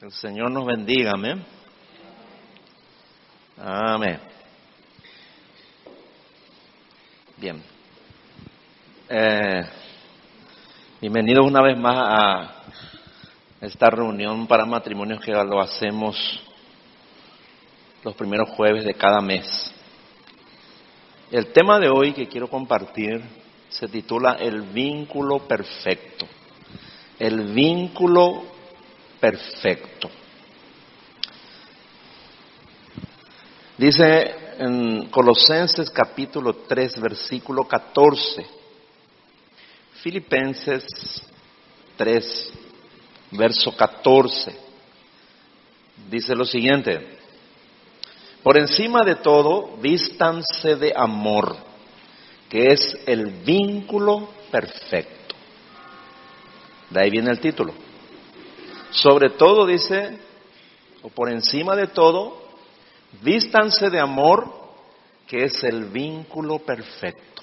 El Señor nos bendiga, amén. Amén. Bien. Eh, bienvenidos una vez más a esta reunión para matrimonios que lo hacemos los primeros jueves de cada mes. El tema de hoy que quiero compartir se titula El vínculo perfecto. El vínculo perfecto. Dice en Colosenses capítulo 3 versículo 14, Filipenses 3 verso 14, dice lo siguiente, por encima de todo, vístanse de amor, que es el vínculo perfecto. De ahí viene el título. Sobre todo dice, o por encima de todo, vístanse de amor, que es el vínculo perfecto.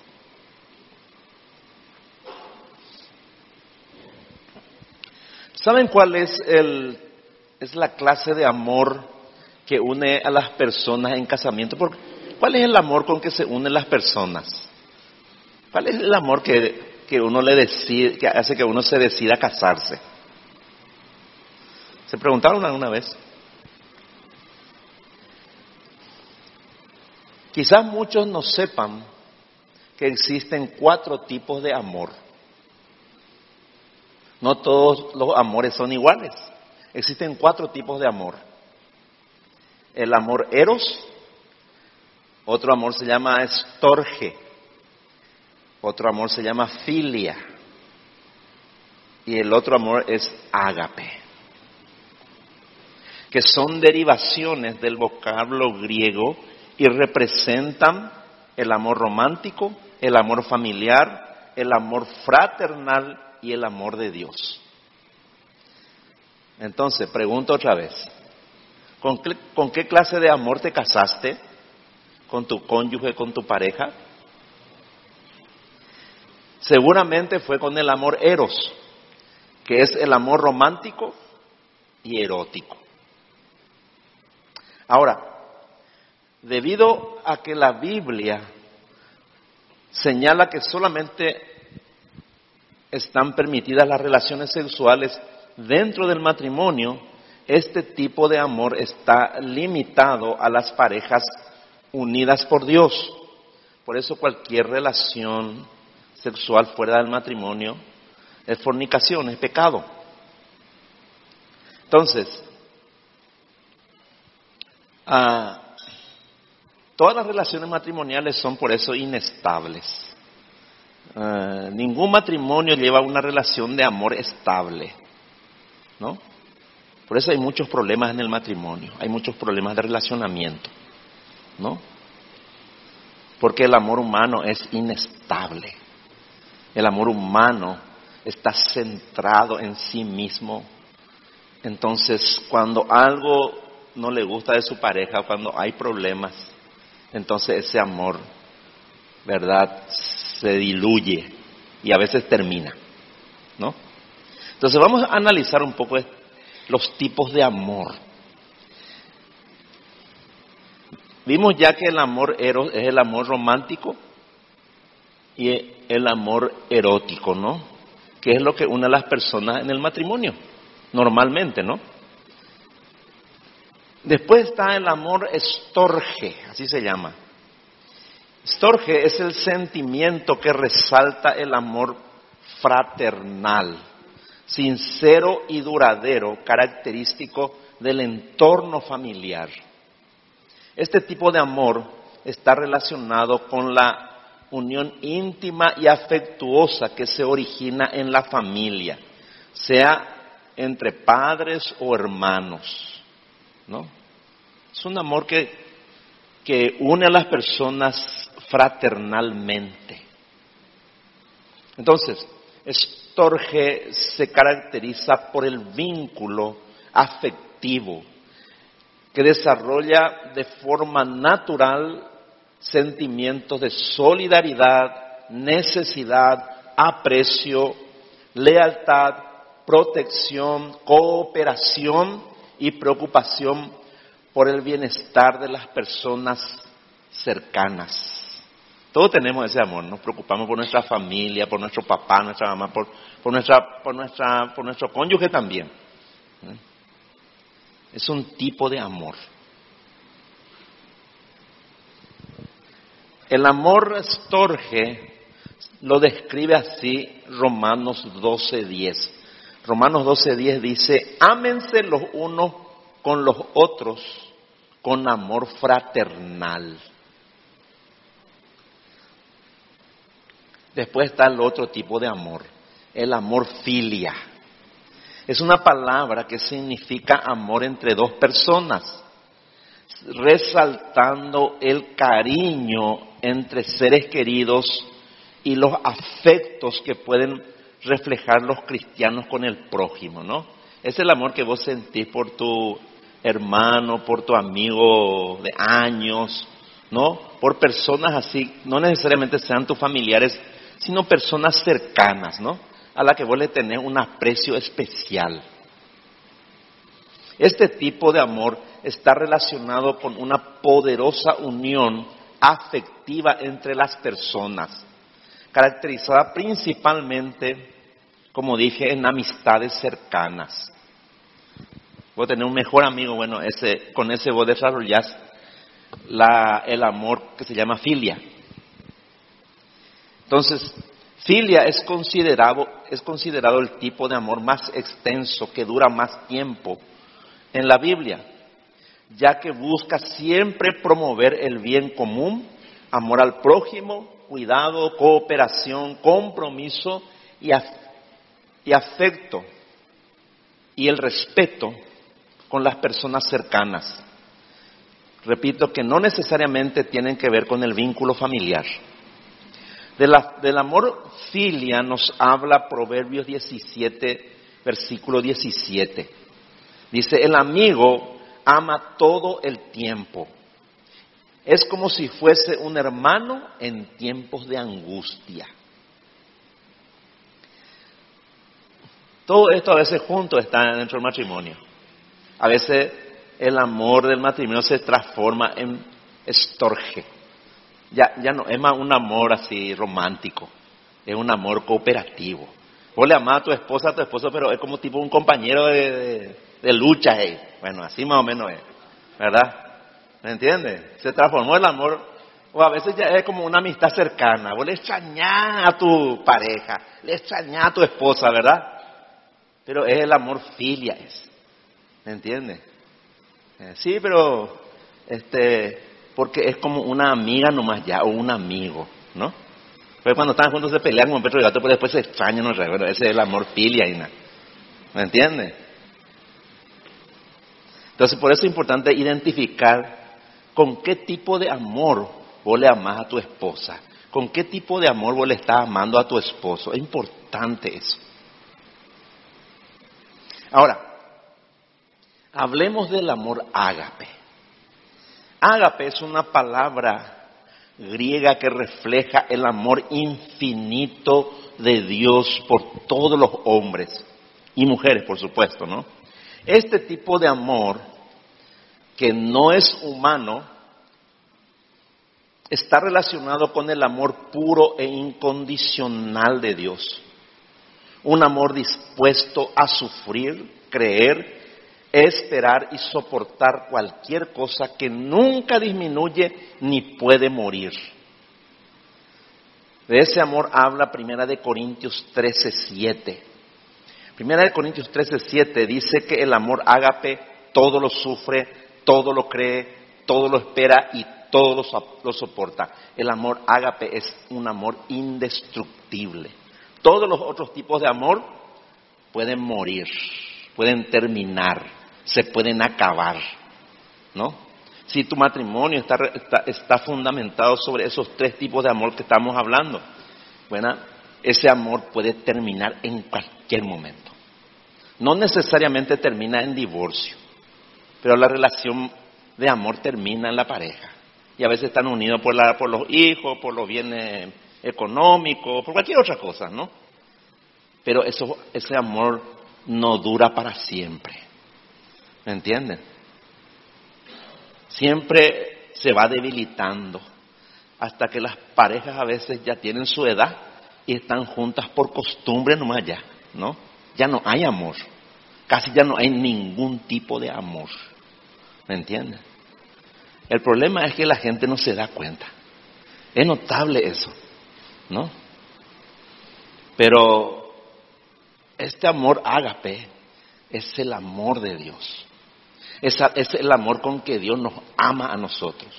¿Saben cuál es el es la clase de amor que une a las personas en casamiento? ¿Cuál es el amor con que se unen las personas? ¿Cuál es el amor que, que uno le decide, que hace que uno se decida casarse? ¿Se preguntaron alguna vez? Quizás muchos no sepan que existen cuatro tipos de amor. No todos los amores son iguales. Existen cuatro tipos de amor. El amor eros, otro amor se llama estorge, otro amor se llama filia y el otro amor es ágape que son derivaciones del vocablo griego y representan el amor romántico, el amor familiar, el amor fraternal y el amor de Dios. Entonces, pregunto otra vez, ¿con qué, ¿con qué, clase de amor te casaste? ¿Con tu cónyuge, con tu pareja? Seguramente fue con el amor eros, que es el amor romántico y erótico. Ahora, debido a que la Biblia señala que solamente están permitidas las relaciones sexuales dentro del matrimonio, este tipo de amor está limitado a las parejas unidas por Dios. Por eso cualquier relación sexual fuera del matrimonio es fornicación, es pecado. Entonces, Ah, todas las relaciones matrimoniales son por eso inestables. Ah, ningún matrimonio lleva una relación de amor estable, ¿no? Por eso hay muchos problemas en el matrimonio, hay muchos problemas de relacionamiento, ¿no? Porque el amor humano es inestable. El amor humano está centrado en sí mismo. Entonces, cuando algo no le gusta de su pareja, cuando hay problemas, entonces ese amor, ¿verdad?, se diluye y a veces termina, ¿no? Entonces vamos a analizar un poco los tipos de amor. Vimos ya que el amor eros es el amor romántico y el amor erótico, ¿no? Que es lo que une a las personas en el matrimonio, normalmente, ¿no? Después está el amor estorge, así se llama. Estorge es el sentimiento que resalta el amor fraternal, sincero y duradero, característico del entorno familiar. Este tipo de amor está relacionado con la unión íntima y afectuosa que se origina en la familia, sea entre padres o hermanos. ¿No? Es un amor que, que une a las personas fraternalmente. Entonces, Storge se caracteriza por el vínculo afectivo que desarrolla de forma natural sentimientos de solidaridad, necesidad, aprecio, lealtad, protección, cooperación y preocupación por el bienestar de las personas cercanas. Todos tenemos ese amor, nos preocupamos por nuestra familia, por nuestro papá, nuestra mamá, por, nuestra, por, nuestra, por nuestro cónyuge también. ¿Eh? Es un tipo de amor. El amor estorge lo describe así Romanos 12.10. Romanos 12.10 dice, ámense los unos con los otros con amor fraternal. Después está el otro tipo de amor, el amor filia. Es una palabra que significa amor entre dos personas, resaltando el cariño entre seres queridos y los afectos que pueden reflejar los cristianos con el prójimo, ¿no? Es el amor que vos sentís por tu hermano, por tu amigo de años, ¿no? Por personas así, no necesariamente sean tus familiares, sino personas cercanas, ¿no? A la que vos le tenés un aprecio especial. Este tipo de amor está relacionado con una poderosa unión afectiva entre las personas, caracterizada principalmente, como dije, en amistades cercanas. Vos tenés un mejor amigo, bueno, ese, con ese vos desarrollás la, el amor que se llama filia. Entonces, filia es considerado, es considerado el tipo de amor más extenso, que dura más tiempo en la Biblia, ya que busca siempre promover el bien común, amor al prójimo, cuidado, cooperación, compromiso y, y afecto y el respeto con las personas cercanas. Repito que no necesariamente tienen que ver con el vínculo familiar del amor filia nos habla Proverbios 17, versículo 17. Dice, el amigo ama todo el tiempo. Es como si fuese un hermano en tiempos de angustia. Todo esto a veces junto está dentro del matrimonio. A veces el amor del matrimonio se transforma en estorge ya, ya no es más un amor así romántico, es un amor cooperativo. Vos le amás a tu esposa, a tu esposo, pero es como tipo un compañero de, lucha. Bueno, así más o menos es, ¿verdad? ¿Me entiendes? Se transformó el amor, o a veces ya es como una amistad cercana. Vos le extrañás a tu pareja, le extrañás a tu esposa, ¿verdad? Pero es el amor filia. ¿Me entiendes? Eh, sí, pero este, porque es como una amiga nomás ya, o un amigo, ¿no? Pero cuando están juntos se pelean como Petro y Gato, pero después se extrañan, ¿no? Bueno, ese es el amor filia. ¿Me entiendes? Entonces, por eso es importante identificar con qué tipo de amor vos le amás a tu esposa, con qué tipo de amor vos le estás amando a tu esposo. Es importante eso. Ahora, hablemos del amor ágape. Ágape es una palabra griega que refleja el amor infinito de Dios por todos los hombres y mujeres, por supuesto, ¿no? Este tipo de amor que no es humano está relacionado con el amor puro e incondicional de Dios. Un amor dispuesto a sufrir, creer esperar y soportar cualquier cosa que nunca disminuye ni puede morir. De ese amor habla Primera de Corintios 13:7. Primera de Corintios 13:7 dice que el amor ágape todo lo sufre, todo lo cree, todo lo espera y todo lo, soporta. El amor ágape es un amor indestructible. Todos los otros tipos de amor pueden morir, pueden terminar se pueden acabar, ¿no? Si tu matrimonio está, está, fundamentado sobre esos tres tipos de amor que estamos hablando, bueno, ese amor puede terminar en cualquier momento. No necesariamente termina en divorcio, pero la relación de amor termina en la pareja. Y a veces están unidos por, la, por los hijos, por los bienes económicos, por cualquier otra cosa, ¿no? Pero eso, ese amor no dura para siempre ¿Me entienden? Siempre se va debilitando hasta que las parejas a veces ya tienen su edad y están juntas por costumbre nomás ya, ¿no? Ya no hay amor. Casi ya no hay ningún tipo de amor. ¿Me entienden? El problema es que la gente no se da cuenta. Es notable eso, ¿no? Pero este amor ágape es el amor de Dios. Es, es el amor con que Dios nos ama a nosotros.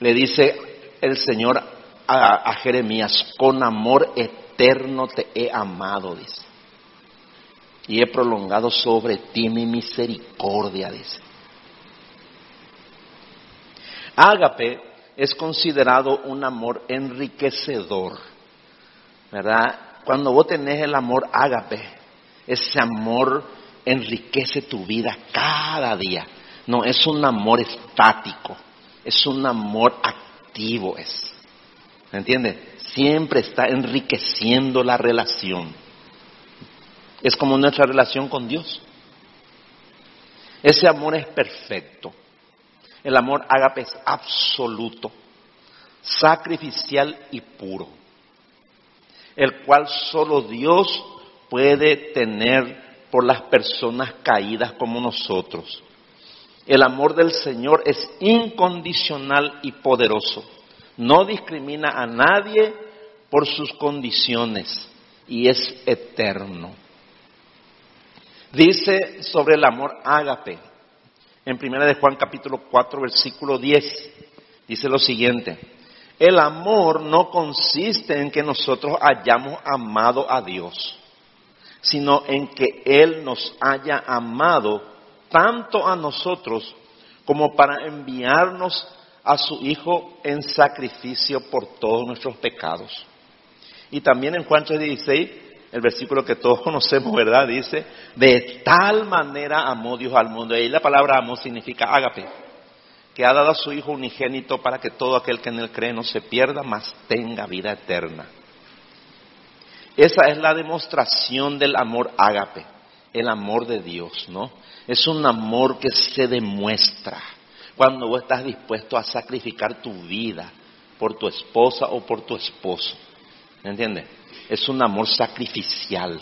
Le dice el Señor a, a Jeremías, con amor eterno te he amado, dice. Y he prolongado sobre ti mi misericordia, dice. Ágape es considerado un amor enriquecedor, ¿verdad? Cuando vos tenés el amor ágape, ese amor enriquece tu vida cada día. No es un amor estático, es un amor activo, es. ¿Me entiendes? Siempre está enriqueciendo la relación. Es como nuestra relación con Dios. Ese amor es perfecto. El amor ágape es absoluto, sacrificial y puro, el cual solo Dios puede tener por las personas caídas como nosotros. El amor del Señor es incondicional y poderoso. No discrimina a nadie por sus condiciones y es eterno. Dice sobre el amor ágape en primera de Juan capítulo 4 versículo 10 dice lo siguiente: El amor no consiste en que nosotros hayamos amado a Dios, sino en que Él nos haya amado tanto a nosotros como para enviarnos a su Hijo en sacrificio por todos nuestros pecados. Y también en Juan 3:16, el versículo que todos conocemos, ¿verdad? Dice, de tal manera amó Dios al mundo. Y ahí la palabra amor significa ágape, que ha dado a su Hijo unigénito para que todo aquel que en él cree no se pierda, mas tenga vida eterna. Esa es la demostración del amor ágape, el amor de Dios, ¿no? Es un amor que se demuestra cuando vos estás dispuesto a sacrificar tu vida por tu esposa o por tu esposo. ¿Me entiendes? Es un amor sacrificial,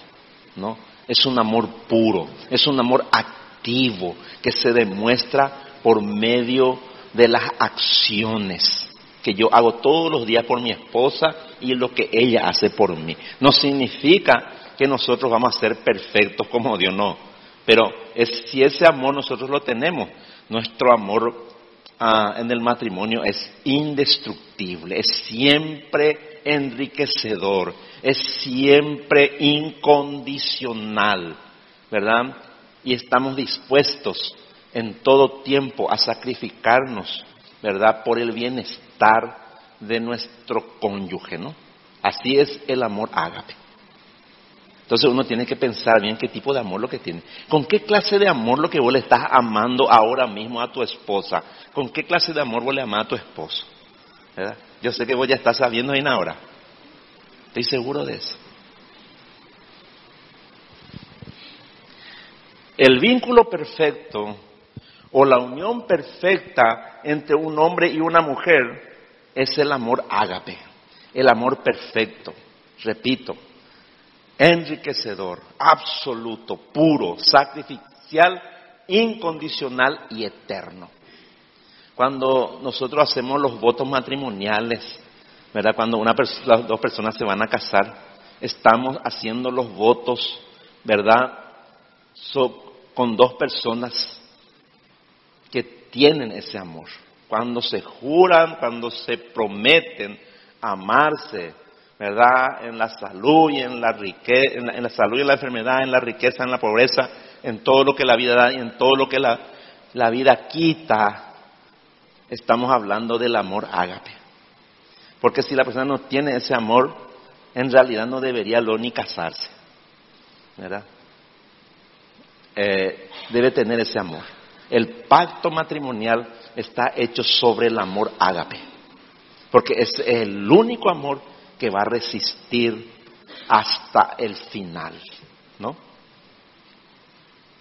¿no? Es un amor puro, es un amor activo que se demuestra por medio de las acciones que yo hago todos los días por mi esposa y lo que ella hace por mí. No significa que nosotros vamos a ser perfectos como Dios, no. Pero es, si ese amor nosotros lo tenemos, nuestro amor ah, en el matrimonio es indestructible, es siempre enriquecedor, es siempre incondicional, ¿verdad? Y estamos dispuestos en todo tiempo a sacrificarnos, ¿verdad? Por el bienestar de nuestro cónyuge, ¿no? Así es el amor ágape. Entonces uno tiene que pensar bien qué tipo de amor lo que tiene. ¿Con qué clase de amor lo que vos le estás amando ahora mismo a tu esposa? ¿Con qué clase de amor vos le amás a tu esposo? ¿Verdad? Yo sé que vos ya estás sabiendo ahí ahora. Estoy seguro de eso. El vínculo perfecto o la unión perfecta entre un hombre y una mujer es el amor ágape, el amor perfecto, repito, enriquecedor, absoluto, puro, sacrificial, incondicional y eterno. Cuando nosotros hacemos los votos matrimoniales, ¿verdad? Cuando una las dos personas se van a casar, estamos haciendo los votos, ¿verdad? con dos personas que tienen ese amor. Cuando se juran, cuando se prometen amarse, ¿verdad? En la salud y en la riqueza, en la, salud y en la enfermedad, en la riqueza, en la pobreza, en todo lo que la vida da y en todo lo que la vida quita, estamos hablando del amor ágape. Porque si la persona no tiene ese amor, en realidad no debería lo ni casarse, ¿verdad? Eh, debe tener ese amor. El pacto matrimonial está hecho sobre el amor ágape, porque es el único amor que va a resistir hasta el final, ¿no?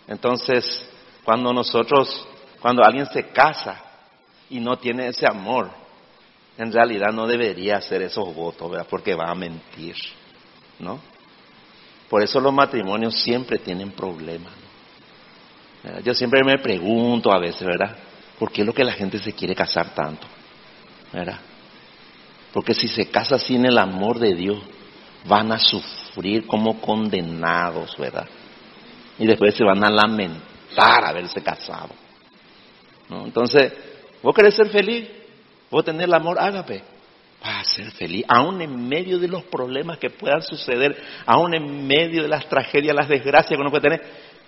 Entonces, Cuando nosotros, cuando alguien se casa y no tiene ese amor, en realidad no debería hacer esos votos, ¿verdad? Porque va a mentir, ¿no? Por eso los matrimonios siempre tienen problemas. Yo siempre me pregunto a veces, ¿verdad? ¿Por qué es lo que la gente se quiere casar tanto? ¿Verdad? Porque si se casa sin el amor de Dios, van a sufrir como condenados, ¿verdad? Y después se van a lamentar haberse casado. ¿no? Entonces, vos querés ser feliz, vos tener el amor ágape, vas a ser feliz, aún en medio de los problemas que puedan suceder, aún en medio de las tragedias, las desgracias que uno puede tener,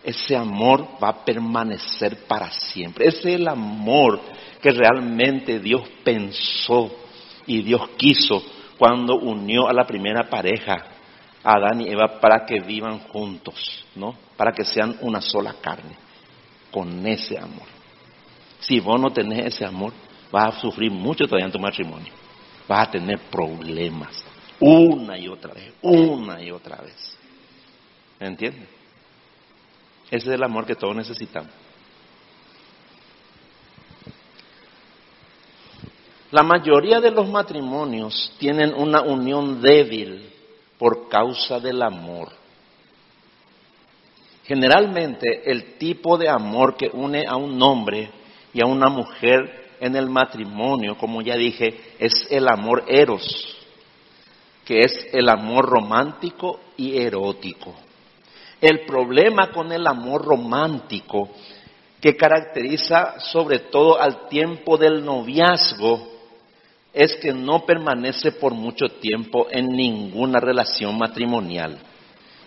ese amor va a permanecer para siempre. Ese es el amor que realmente Dios pensó y Dios quiso cuando unió a la primera pareja, Adán y Eva, para que vivan juntos, ¿no? Para que sean una sola carne, con ese amor. Si vos no tenés ese amor, vas a sufrir mucho todavía en tu matrimonio. Vas a tener problemas, una y otra vez, una y otra vez. ¿Me entiendes? Ese es el amor que todos necesitamos. La mayoría de los matrimonios tienen una unión débil por causa del amor. Generalmente el tipo de amor que une a un hombre y a una mujer en el matrimonio, como ya dije, es el amor eros, que es el amor romántico y erótico. El problema con el amor romántico, que caracteriza sobre todo al tiempo del noviazgo, es que no permanece por mucho tiempo en ninguna relación matrimonial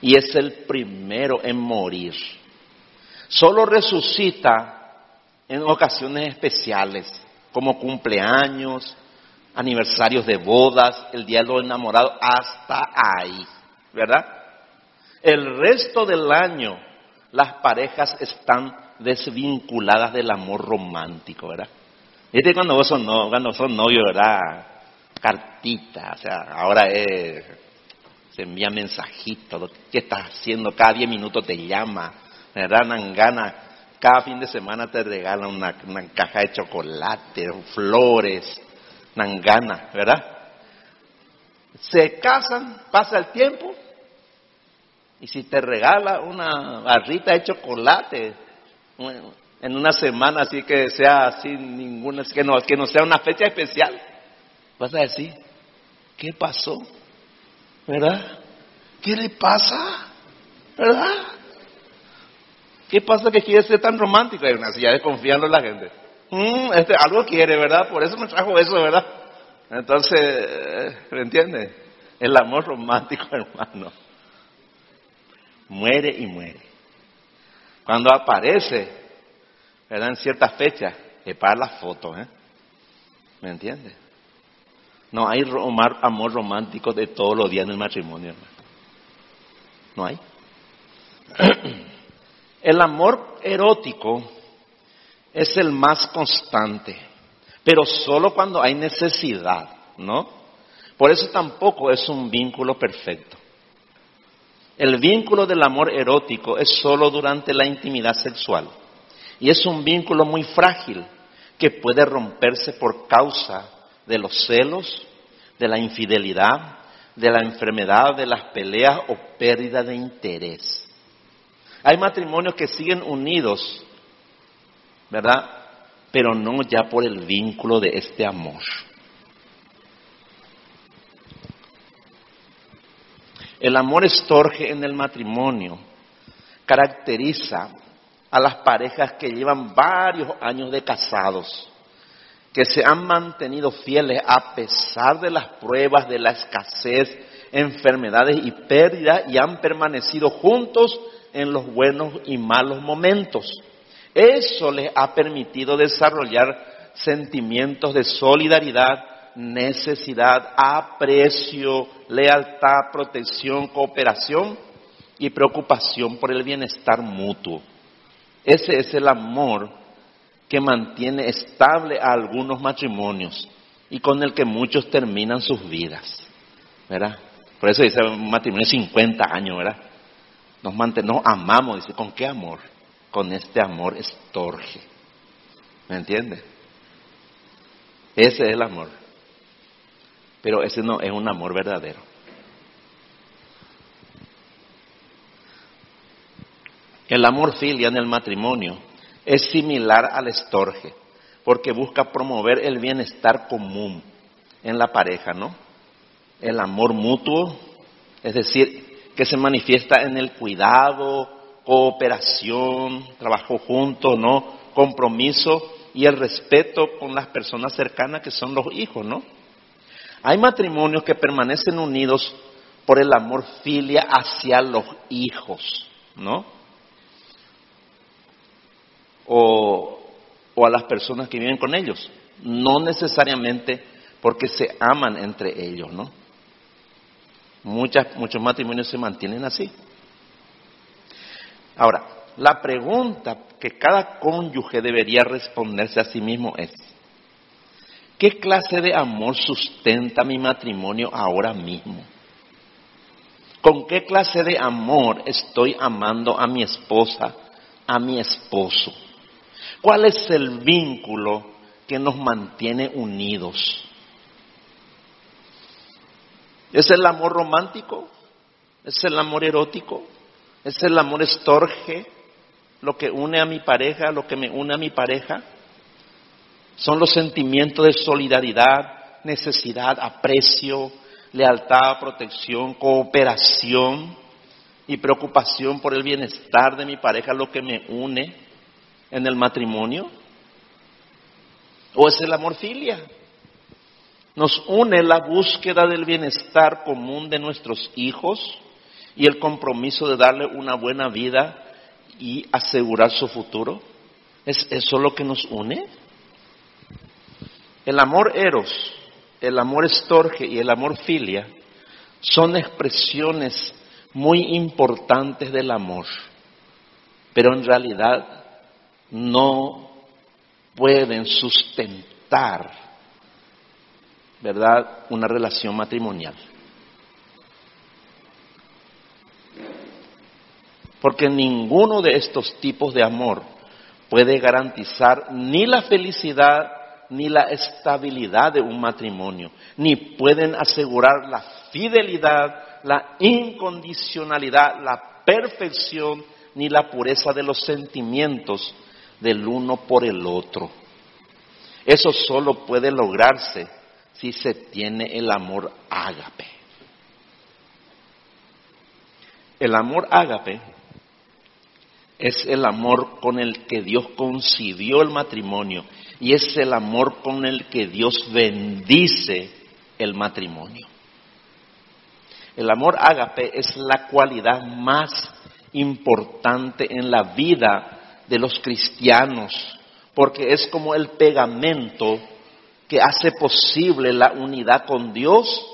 y es el primero en morir. Solo resucita en ocasiones especiales, como cumpleaños, aniversarios de bodas, el día de los enamorados, hasta ahí, ¿verdad? El resto del año las parejas están desvinculadas del amor romántico, ¿verdad? Este cuando vos son, no, cuando son novios, ¿verdad? Cartita, o sea, ahora es, se envía mensajitos, ¿qué estás haciendo? Cada diez minutos te llama, ¿verdad? Nangana, cada fin de semana te regalan una, caja de chocolate, flores, Nangana, ¿verdad? Se casan, pasa el tiempo, y si te regala una barrita de chocolate, en una semana así que sea así ninguna, que no, que no sea una fecha especial, vas a decir, ¿qué pasó? ¿Verdad? ¿Qué le pasa? ¿Verdad? ¿Qué pasa que quiere ser tan romántico? Una silla desconfiando en la gente. Mm, este, algo quiere, ¿verdad? Por eso me trajo eso, ¿verdad? Entonces, ¿me entiende? El amor romántico, hermano, muere y muere. Cuando aparece, ¿verdad? En ciertas fechas, es para las fotos, ¿eh? ¿Me entiendes? No hay amor romántico de todos los días en el matrimonio, hermano. No hay. El amor erótico es el más constante, pero solo cuando hay necesidad, ¿no? Por eso tampoco es un vínculo perfecto. El vínculo del amor erótico es solo durante la intimidad sexual. Y es un vínculo muy frágil que puede romperse por causa de los celos, de la infidelidad, de la enfermedad, de las peleas o pérdida de interés. Hay matrimonios que siguen unidos, ¿verdad? Pero no ya por el vínculo de este amor. El amor estorge en el matrimonio caracteriza a las parejas que llevan varios años de casados, que se han mantenido fieles a pesar de las pruebas, de la escasez, enfermedades y pérdidas y han permanecido juntos en los buenos y malos momentos. Eso les ha permitido desarrollar sentimientos de solidaridad, necesidad, aprecio, lealtad, protección, cooperación y preocupación por el bienestar mutuo. Ese es el amor que mantiene estable a algunos matrimonios y con el que muchos terminan sus vidas. ¿Verdad? Por eso dice un matrimonio de 50 años, ¿verdad? Nos mantenemos, amamos, dice, ¿con qué amor? con este amor estorge. ¿Me entiende? Ese es el amor. Pero ese no es un amor verdadero. El amor filia en el matrimonio es similar al estorge, porque busca promover el bienestar común en la pareja, ¿no? El amor mutuo, es decir, que se manifiesta en el cuidado, cooperación, trabajo junto, ¿no? Compromiso y el respeto con las personas cercanas que son los hijos, ¿no? Hay matrimonios que permanecen unidos por el amor filia hacia los hijos, ¿no? o, a las personas que viven con ellos. No necesariamente porque se aman entre ellos, ¿no? Muchas, muchos matrimonios se mantienen así. Ahora, la pregunta que cada cónyuge debería responderse a sí mismo es, ¿qué clase de amor sustenta mi matrimonio ahora mismo? ¿Con qué clase de amor estoy amando a mi esposa, a mi esposo? ¿Cuál es el vínculo que nos mantiene unidos? ¿Es el amor romántico? ¿Es el amor erótico? ¿Es el amor estorge? ¿Lo que une a mi pareja? ¿Lo que me une a mi pareja? Son los sentimientos de solidaridad, necesidad, aprecio, lealtad, protección, cooperación y preocupación por el bienestar de mi pareja lo que me une en el matrimonio? ¿O es el amor filia? Nos une la búsqueda del bienestar común de nuestros hijos y el compromiso de darle una buena vida y asegurar su futuro. ¿Es eso lo que nos une? El amor eros, el amor estorge y el amor filia son expresiones muy importantes del amor, pero en realidad no pueden sustentar, ¿verdad?, una relación matrimonial. Porque ninguno de estos tipos de amor puede garantizar ni la felicidad ni la estabilidad de un matrimonio, ni pueden asegurar la fidelidad, la incondicionalidad, la perfección, ni la pureza de los sentimientos del uno por el otro. Eso solo puede lograrse si se tiene el amor ágape. El amor ágape es el amor con el que Dios concibió el matrimonio y es el amor con el que Dios bendice el matrimonio. El amor ágape es la cualidad más importante en la vida de los cristianos, porque es como el pegamento que hace posible la unidad con Dios,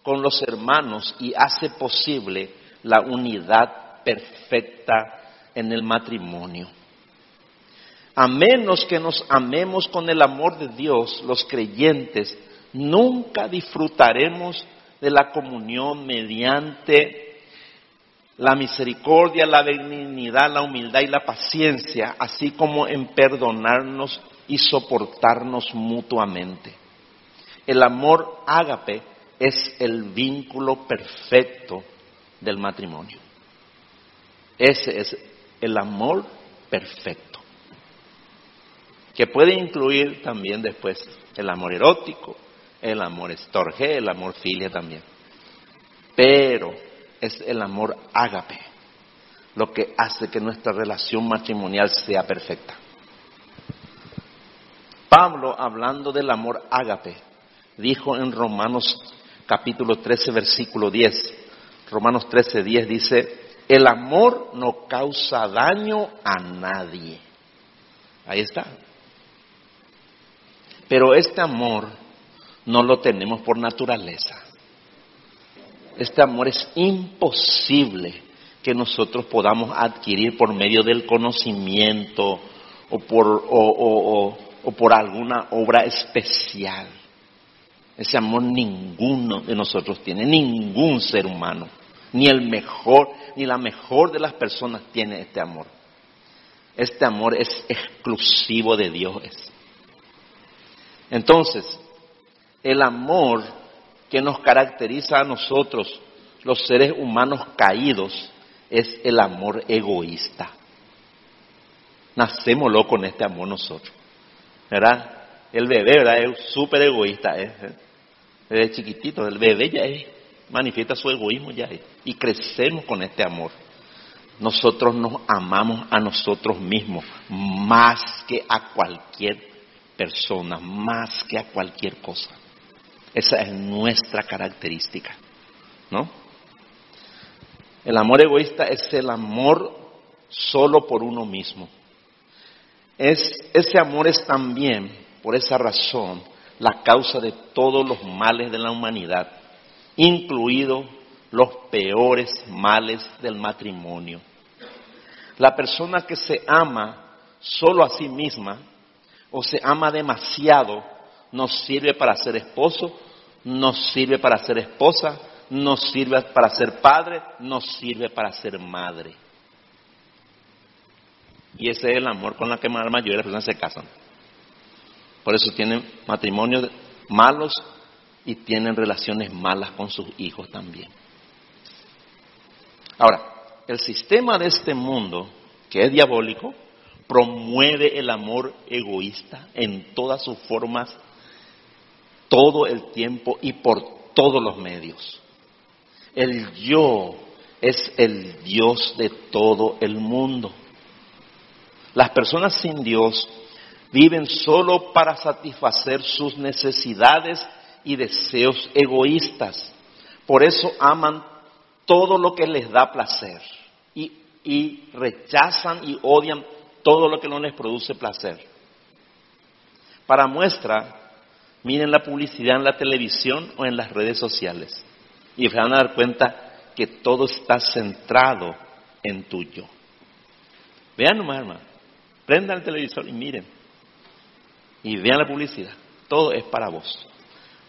con los hermanos y hace posible la unidad perfecta en el matrimonio. A menos que nos amemos con el amor de Dios, los creyentes nunca disfrutaremos de la comunión mediante la misericordia, la benignidad, la humildad y la paciencia, así como en perdonarnos y soportarnos mutuamente. El amor ágape es el vínculo perfecto del matrimonio. Ese es el amor perfecto, que puede incluir también después el amor erótico, el amor estorge, el amor filia también. Pero es el amor ágape, lo que hace que nuestra relación matrimonial sea perfecta. Pablo, hablando del amor ágape, dijo en Romanos capítulo 13, versículo 10, Romanos 13, 10 dice, el amor no causa daño a nadie. Ahí está. Pero este amor no lo tenemos por naturaleza este amor es imposible que nosotros podamos adquirir por medio del conocimiento o por, por alguna obra especial. Ese amor ninguno de nosotros tiene, ningún ser humano, ni el mejor, ni la mejor de las personas tiene este amor. Este amor es exclusivo de Dios. Entonces, el amor que nos caracteriza a nosotros, los seres humanos caídos, es el amor egoísta. Nacémoslo con este amor nosotros. ¿Verdad? El bebé, ¿verdad? Es súper egoísta. ¿eh? Desde chiquitito, el bebé ya es, manifiesta su egoísmo ya es. Y crecemos con este amor. Nosotros nos amamos a nosotros mismos más que a cualquier persona, más que a cualquier cosa. Esa es nuestra característica, ¿no? El amor egoísta es el amor solo por uno mismo. Es, ese amor es también, por esa razón, la causa de todos los males de la humanidad, incluidos los peores males del matrimonio. La persona que se ama solo a sí misma o se ama demasiado no sirve para ser esposo, no sirve para ser esposa, no sirve para ser padre, no sirve para ser madre. Y ese es el amor con la que la mayoría de las personas se casan. Por eso tienen matrimonios malos y tienen relaciones malas con sus hijos también. Ahora, el sistema de este mundo, que es diabólico, promueve el amor egoísta en todas sus formas, todo el tiempo y por todos los medios. El yo es el Dios de todo el mundo. Las personas sin Dios viven solo para satisfacer sus necesidades y deseos egoístas. Por eso aman todo lo que les da placer y, rechazan y odian todo lo que no les produce placer. Para muestra, miren la publicidad en la televisión o en las redes sociales y se van a dar cuenta que todo está centrado en tu yo. Vean hermano. Prendan el televisor y miren. Y vean la publicidad. Todo es para vos.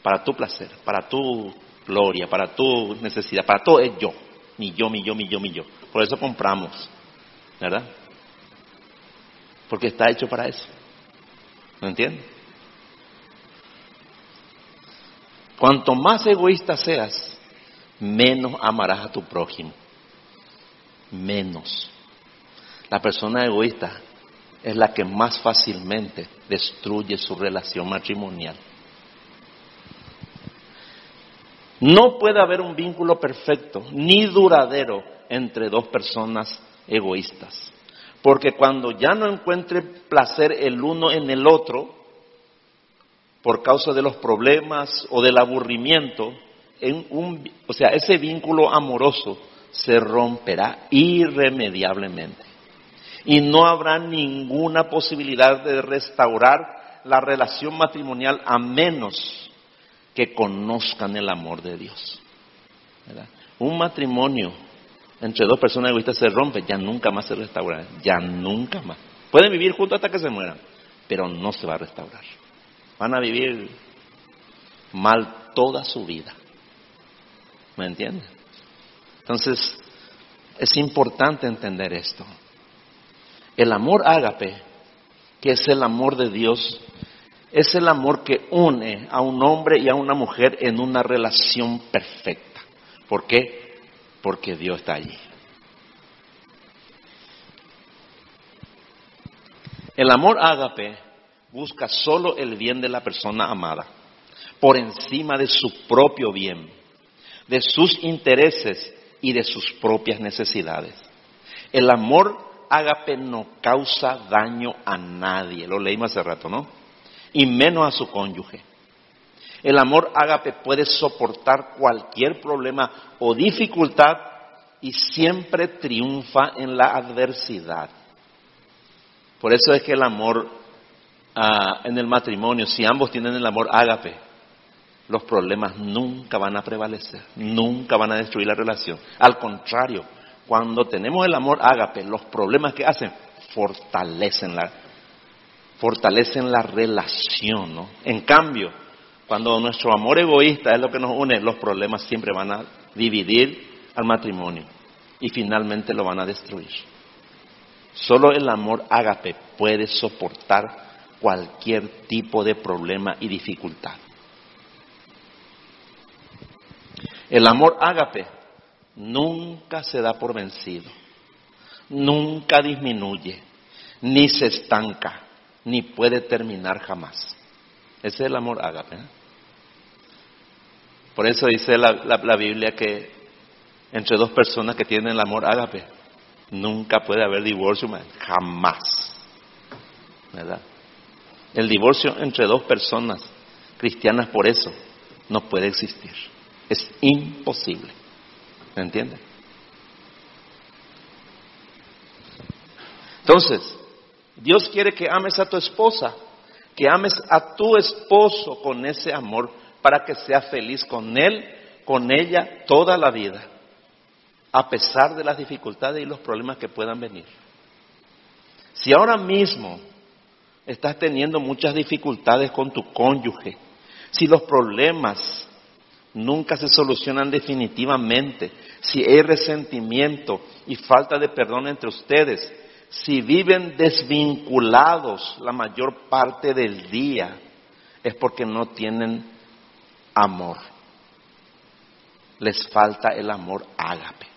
Para tu placer, para tu gloria, para tu necesidad, para todo es yo. Mi yo, mi yo, mi yo, mi yo. Por eso compramos. ¿Verdad? Porque está hecho para eso. ¿No entiendes? Cuanto más egoísta seas, menos amarás a tu prójimo. Menos. La persona egoísta es la que más fácilmente destruye su relación matrimonial. No puede haber un vínculo perfecto ni duradero entre dos personas egoístas, porque cuando ya no encuentre placer el uno en el otro, por causa de los problemas o del aburrimiento, o sea, ese vínculo amoroso se romperá irremediablemente y no habrá ninguna posibilidad de restaurar la relación matrimonial a menos que conozcan el amor de Dios. Un matrimonio entre dos personas egoístas se rompe, ya nunca más se restaurará, ya nunca más. Pueden vivir juntos hasta que se mueran, pero no se va a restaurar. Van a vivir mal toda su vida. ¿Me entienden? Entonces, es importante entender esto. El amor ágape, que es el amor de Dios, es el amor que une a un hombre y a una mujer en una relación perfecta. ¿Por qué? Porque Dios está allí. El amor ágape busca solo el bien de la persona amada, por encima de su propio bien, de sus intereses y de sus propias necesidades. El amor ágape no causa daño a nadie, lo leímos hace rato, ¿no? Y menos a su cónyuge. El amor ágape puede soportar cualquier problema o dificultad y siempre triunfa en la adversidad. Por eso es que el amor ah, en el matrimonio, si ambos tienen el amor ágape, los problemas nunca van a prevalecer, nunca van a destruir la relación. Al contrario, cuando tenemos el amor ágape, los problemas que hacen fortalecen la, fortalecen la relación, ¿no? En cambio, cuando nuestro amor egoísta es lo que nos une, los problemas siempre van a dividir al matrimonio y finalmente lo van a destruir. Solo el amor ágape puede soportar cualquier tipo de problema y dificultad. El amor ágape nunca se da por vencido, nunca disminuye, ni se estanca, ni puede terminar jamás. Ese es el amor ágape. Por eso dice la, Biblia que entre dos personas que tienen el amor ágape, nunca puede haber divorcio, jamás. ¿Verdad? El divorcio entre dos personas cristianas por eso no puede existir. Es imposible. ¿Me entiende? Entonces, Dios quiere que ames a tu esposa, que ames a tu esposo con ese amor para que sea feliz con él, con ella toda la vida, a pesar de las dificultades y los problemas que puedan venir. Si ahora mismo estás teniendo muchas dificultades con tu cónyuge, si los problemas nunca se solucionan definitivamente, si hay resentimiento y falta de perdón entre ustedes, si viven desvinculados la mayor parte del día, es porque no tienen amor. Les falta el amor ágape.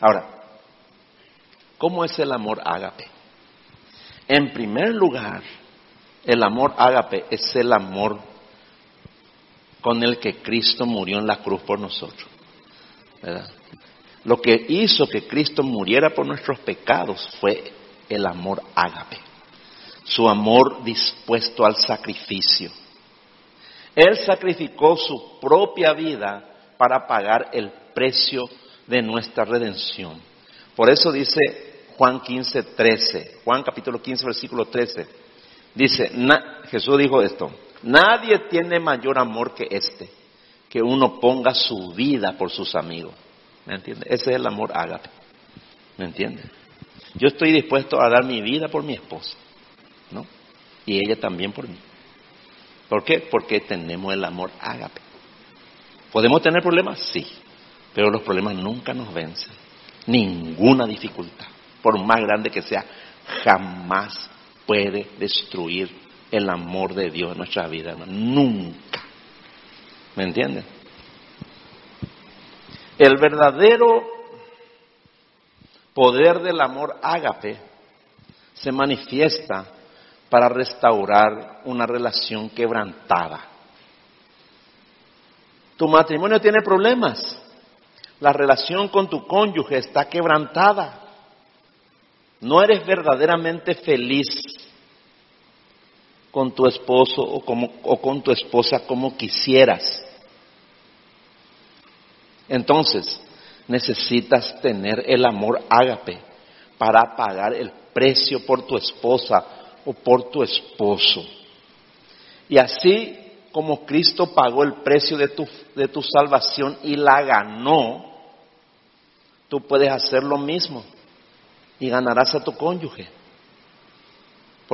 Ahora, ¿cómo es el amor ágape? En primer lugar, el amor ágape es el amor con el que Cristo murió en la cruz por nosotros. Lo que hizo que Cristo muriera por nuestros pecados fue el amor ágape, su amor dispuesto al sacrificio. Él sacrificó su propia vida para pagar el precio de nuestra redención. Por eso dice Juan 15, 13, Juan capítulo 15, versículo 13, dice, Jesús dijo esto, nadie tiene mayor amor que este, que uno ponga su vida por sus amigos. ¿Me entiende? Ese es el amor ágape. ¿Me entiende? Yo estoy dispuesto a dar mi vida por mi esposa, ¿no? Y ella también por mí. ¿Por qué? Porque tenemos el amor ágape. ¿Podemos tener problemas? Sí, pero los problemas nunca nos vencen. Ninguna dificultad, por más grande que sea, jamás puede destruir el amor de Dios en nuestra vida, nunca. ¿Me entienden? El verdadero poder del amor ágape se manifiesta para restaurar una relación quebrantada. Tu matrimonio tiene problemas. La relación con tu cónyuge está quebrantada. No eres verdaderamente feliz con tu esposo o, con tu esposa como quisieras. Entonces, necesitas tener el amor ágape para pagar el precio por tu esposa o por tu esposo. Y así como Cristo pagó el precio de tu, de tu salvación y la ganó, tú puedes hacer lo mismo y ganarás a tu cónyuge.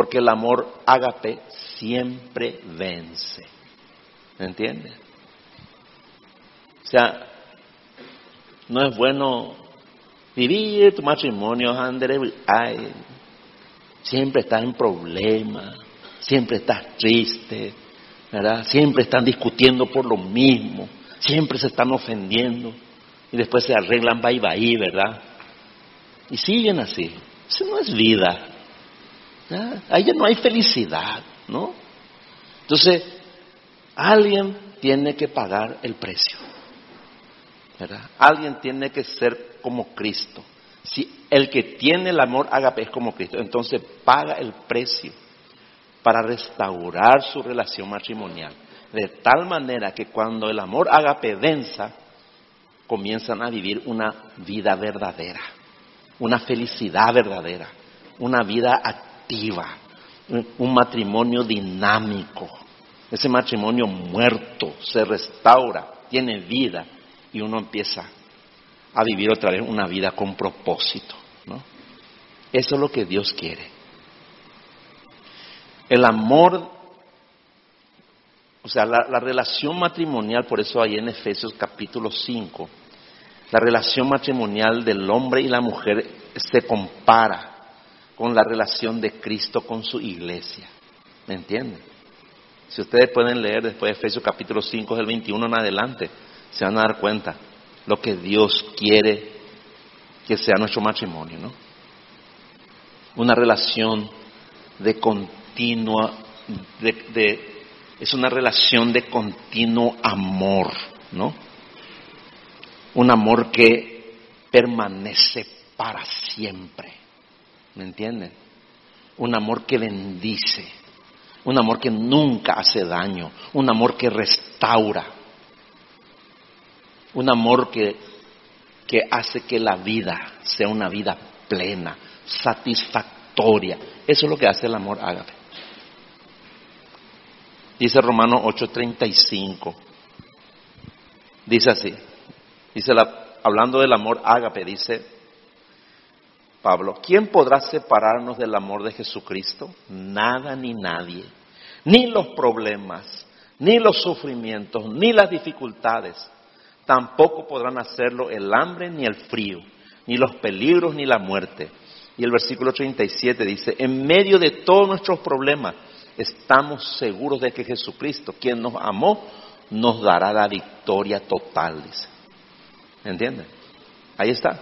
Porque el amor ágape siempre vence. ¿Me entiendes? O sea, no es bueno vivir tu matrimonio, André, ay, siempre estás en problemas, siempre estás triste, ¿verdad? Siempre están discutiendo por lo mismo, siempre se están ofendiendo y después se arreglan bye bye, ¿verdad? Y siguen así. Eso no es vida. Ahí ya no hay felicidad, ¿no? Entonces, alguien tiene que pagar el precio. ¿verdad? Alguien tiene que ser como Cristo. Si el que tiene el amor ágape es como Cristo, entonces paga el precio para restaurar su relación matrimonial. De tal manera que cuando el amor ágape densa, comienzan a vivir una vida verdadera, una felicidad verdadera, una vida activa, un matrimonio dinámico. Ese matrimonio muerto se restaura, tiene vida y uno empieza a vivir otra vez una vida con propósito. ¿no? Eso es lo que Dios quiere. El amor, o sea, la, la relación matrimonial, por eso hay en Efesios capítulo 5, la relación matrimonial del hombre y la mujer se compara con la relación de Cristo con su iglesia. ¿Me entienden? Si ustedes pueden leer después de Efesios capítulo 5 del 21 en adelante, se van a dar cuenta lo que Dios quiere que sea nuestro matrimonio, ¿no? Una relación de continua, de, es una relación de continuo amor, ¿no? Un amor que permanece para siempre, ¿me entienden? Un amor que bendice, un amor que nunca hace daño, un amor que restaura, un amor que, que hace que la vida sea una vida plena, satisfactoria. Eso es lo que hace el amor ágape. Dice Romano 8:35. Dice así. Dice hablando del amor ágape, dice Pablo, ¿quién podrá separarnos del amor de Jesucristo? Nada ni nadie. Ni los problemas, ni los sufrimientos, ni las dificultades. Tampoco podrán hacerlo el hambre ni el frío, ni los peligros ni la muerte. Y el versículo 37 dice, en medio de todos nuestros problemas, estamos seguros de que Jesucristo, quien nos amó, nos dará la victoria total, dice. ¿Entienden? Ahí está.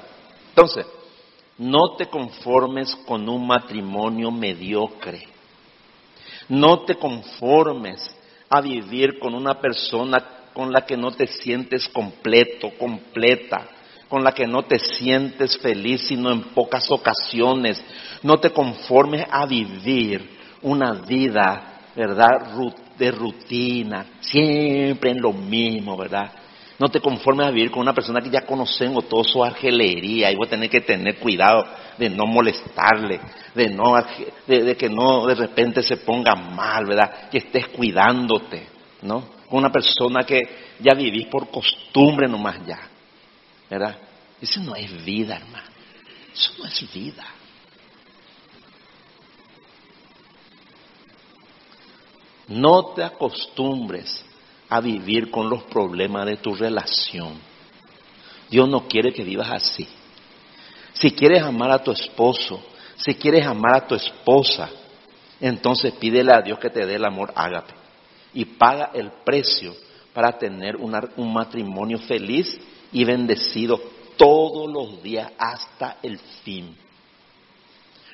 Entonces, no te conformes con un matrimonio mediocre. No te conformes a vivir con una persona con la que no te sientes completo, completa, con la que no te sientes feliz sino en pocas ocasiones. No te conformes a vivir una vida, ¿verdad? De rutina, siempre en lo mismo, ¿verdad? No te conformes a vivir con una persona que ya conocemos toda su argelería y voy a tener que tener cuidado de no molestarle, de, de, que no de repente se ponga mal, ¿verdad? Que estés cuidándote, ¿no? Con una persona que ya vivís por costumbre nomás ya, ¿verdad? Eso no es vida, hermano. Eso no es vida. No te acostumbres a vivir con los problemas de tu relación. Dios no quiere que vivas así. Si quieres amar a tu esposo, si quieres amar a tu esposa, entonces pídele a Dios que te dé el amor ágape y paga el precio para tener un matrimonio feliz y bendecido todos los días hasta el fin.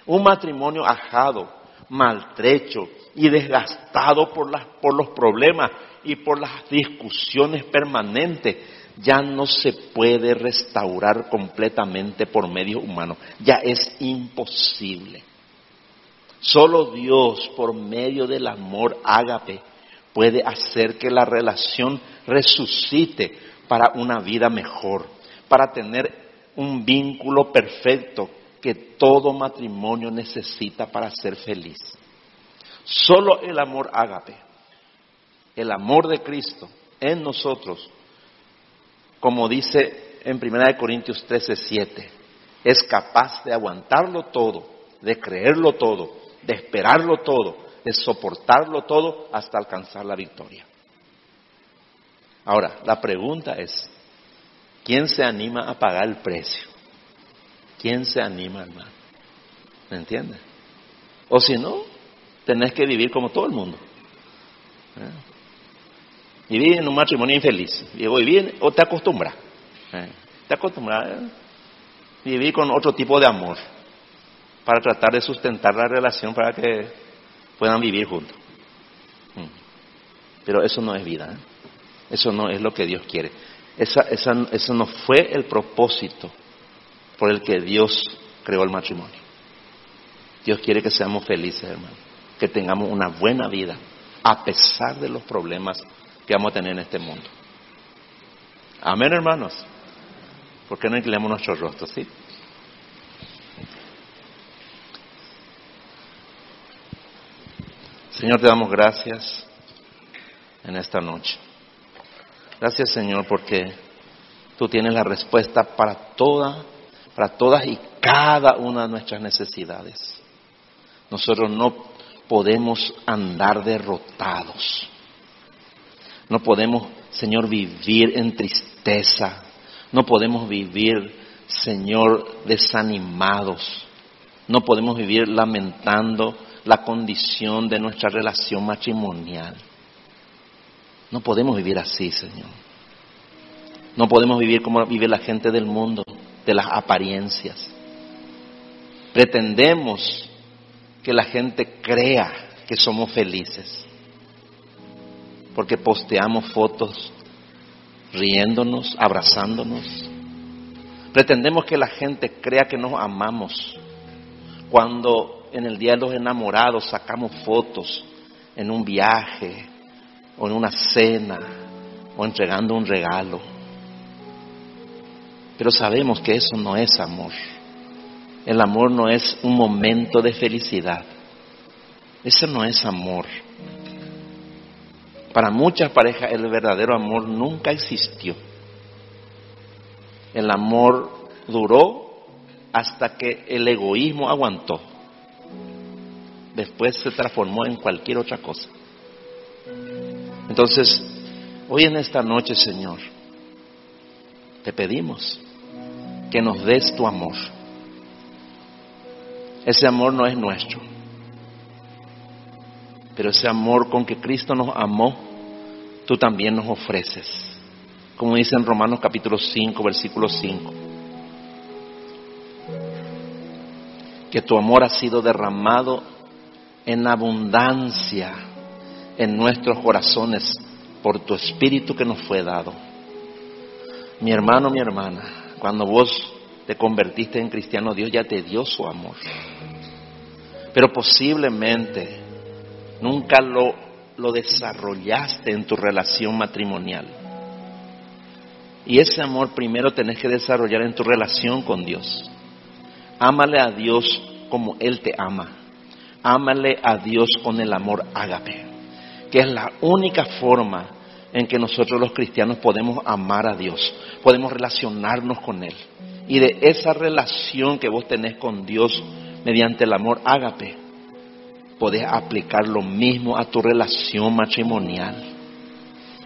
Un matrimonio ajado, maltrecho y desgastado por, por los problemas y por las discusiones permanentes, ya no se puede restaurar completamente por medio humano. Ya es imposible. Solo Dios, por medio del amor ágape, puede hacer que la relación resucite para una vida mejor, para tener un vínculo perfecto que todo matrimonio necesita para ser feliz. Solo el amor ágape el amor de Cristo en nosotros, como dice en 1 Corintios 13, 7, es capaz de aguantarlo todo, de creerlo todo, de esperarlo todo, de soportarlo todo hasta alcanzar la victoria. Ahora, la pregunta es, ¿quién se anima a pagar el precio? ¿Quién se anima, hermano? ¿Me entiendes? O si no, tenés que vivir como todo el mundo. ¿Eh? Vivir en un matrimonio infeliz. Vivir, o te acostumbras. Eh, te acostumbras a vivir con otro tipo de amor para tratar de sustentar la relación para que puedan vivir juntos. Mm. Pero eso no es vida. ¿eh? Eso no es lo que Dios quiere. Esa, esa, eso no fue el propósito por el que Dios creó el matrimonio. Dios quiere que seamos felices, hermano. Que tengamos una buena vida a pesar de los problemas que vamos a tener en este mundo. Amén, hermanos. ¿Por qué no inclinamos nuestros rostros, sí? Señor, te damos gracias en esta noche. Gracias, Señor, porque tú tienes la respuesta para toda, para todas y cada una de nuestras necesidades. Nosotros no podemos andar derrotados. No podemos, Señor, vivir en tristeza. No podemos vivir, Señor, desanimados. No podemos vivir lamentando la condición de nuestra relación matrimonial. No podemos vivir así, Señor. No podemos vivir como vive la gente del mundo, de las apariencias. Pretendemos que la gente crea que somos felices, porque posteamos fotos riéndonos, abrazándonos. Pretendemos que la gente crea que nos amamos, cuando en el Día de los Enamorados sacamos fotos en un viaje o en una cena o entregando un regalo. Pero sabemos que eso no es amor. El amor no es un momento de felicidad. Eso no es amor. Para muchas parejas el verdadero amor nunca existió. El amor duró hasta que el egoísmo aguantó. Después se transformó en cualquier otra cosa. Entonces, hoy en esta noche, Señor, te pedimos que nos des tu amor. Ese amor no es nuestro, pero ese amor con que Cristo nos amó, tú también nos ofreces. Como dice en Romanos capítulo 5, versículo 5. que tu amor ha sido derramado en abundancia en nuestros corazones por tu espíritu que nos fue dado. Mi hermano, mi hermana, cuando vos te convertiste en cristiano, Dios ya te dio su amor. Pero posiblemente nunca lo, lo desarrollaste en tu relación matrimonial. Y ese amor primero tenés que desarrollar en tu relación con Dios. Ámale a Dios como Él te ama. Ámale a Dios con el amor ágape, que es la única forma en que nosotros los cristianos podemos amar a Dios, podemos relacionarnos con Él. Y de esa relación que vos tenés con Dios mediante el amor ágape, podés aplicar lo mismo a tu relación matrimonial.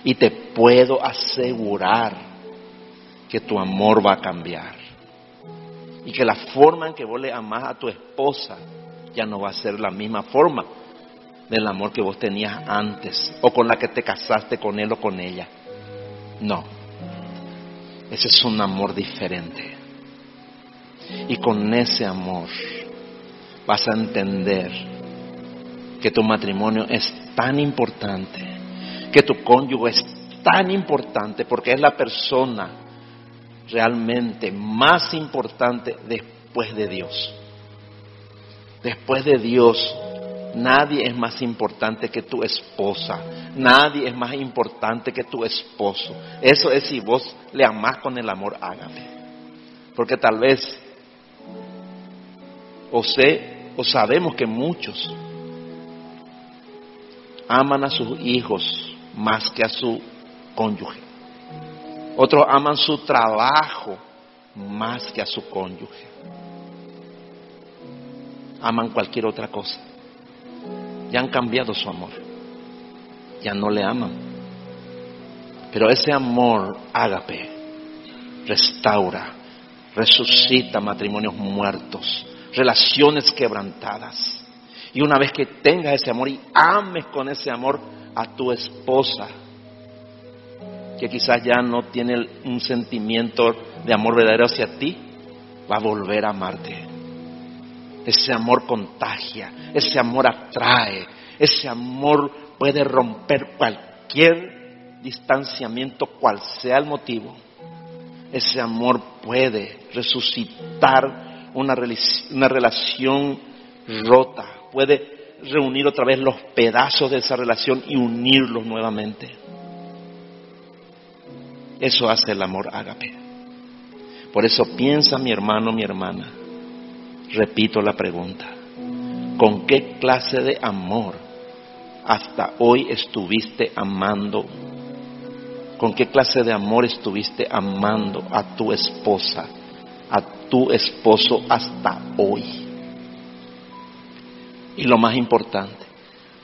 Y te puedo asegurar que tu amor va a cambiar y que la forma en que vos le amás a tu esposa ya no va a ser la misma forma del amor que vos tenías antes o con la que te casaste con él o con ella. No, ese es un amor diferente. Y con ese amor vas a entender que tu matrimonio es tan importante, que tu cónyuge es tan importante porque es la persona realmente más importante después de Dios. Después de Dios, nadie es más importante que tu esposa, nadie es más importante que tu esposo. Eso es si vos le amás con el amor, hágame. Porque tal vez, o sé, o sabemos que muchos aman a sus hijos más que a su cónyuge. Otros aman su trabajo más que a su cónyuge. Aman cualquier otra cosa. Ya han cambiado su amor. Ya no le aman. Pero ese amor ágape restaura, resucita matrimonios muertos, relaciones quebrantadas. Y una vez que tengas ese amor y ames con ese amor a tu esposa, que quizás ya no tiene un sentimiento de amor verdadero hacia ti, va a volver a amarte. Ese amor contagia, ese amor atrae, ese amor puede romper cualquier distanciamiento, cual sea el motivo. Ese amor puede resucitar una, una relación rota, puede reunir otra vez los pedazos de esa relación y unirlos nuevamente. Eso hace el amor ágape. Por eso piensa mi hermano, mi hermana. Repito la pregunta. ¿Con qué clase de amor hasta hoy estuviste amando? ¿Con qué clase de amor estuviste amando a tu esposa, a tu esposo hasta hoy? Y lo más importante,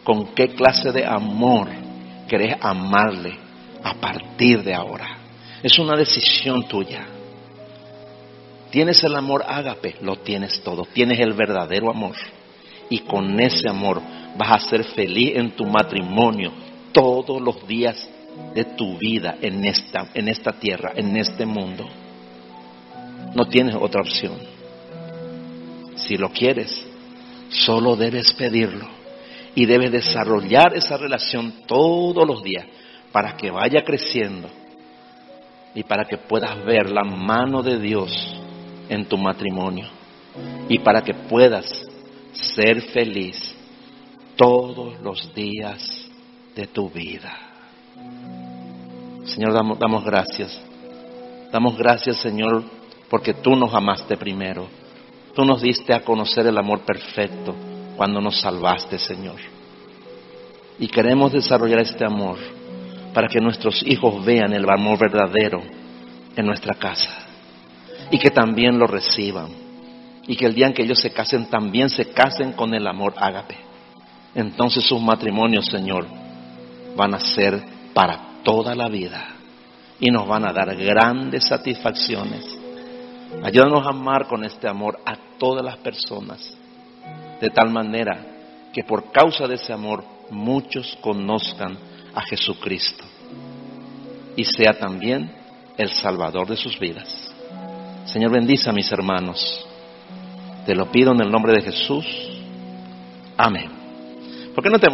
¿con qué clase de amor querés amarle a partir de ahora? Es una decisión tuya. Tienes el amor ágape, lo tienes todo. Tienes el verdadero amor. Y con ese amor vas a ser feliz en tu matrimonio todos los días de tu vida en esta, en esta tierra, en este mundo. No tienes otra opción. Si lo quieres, solo debes pedirlo y debes desarrollar esa relación todos los días para que vaya creciendo y para que puedas ver la mano de Dios en tu matrimonio y para que puedas ser feliz todos los días de tu vida. Señor, damos, gracias. Damos gracias, Señor, porque tú nos amaste primero. Tú nos diste a conocer el amor perfecto cuando nos salvaste, Señor. Y queremos desarrollar este amor para que nuestros hijos vean el amor verdadero en nuestra casa y que también lo reciban y que el día en que ellos se casen también se casen con el amor ágape. Entonces sus matrimonios, Señor, van a ser para toda la vida y nos van a dar grandes satisfacciones. Ayúdanos a amar con este amor a todas las personas, de tal manera que por causa de ese amor muchos conozcan a Jesucristo y sea también el Salvador de sus vidas. Señor, bendice a mis hermanos. Te lo pido en el nombre de Jesús. Amén. ¿Por qué no te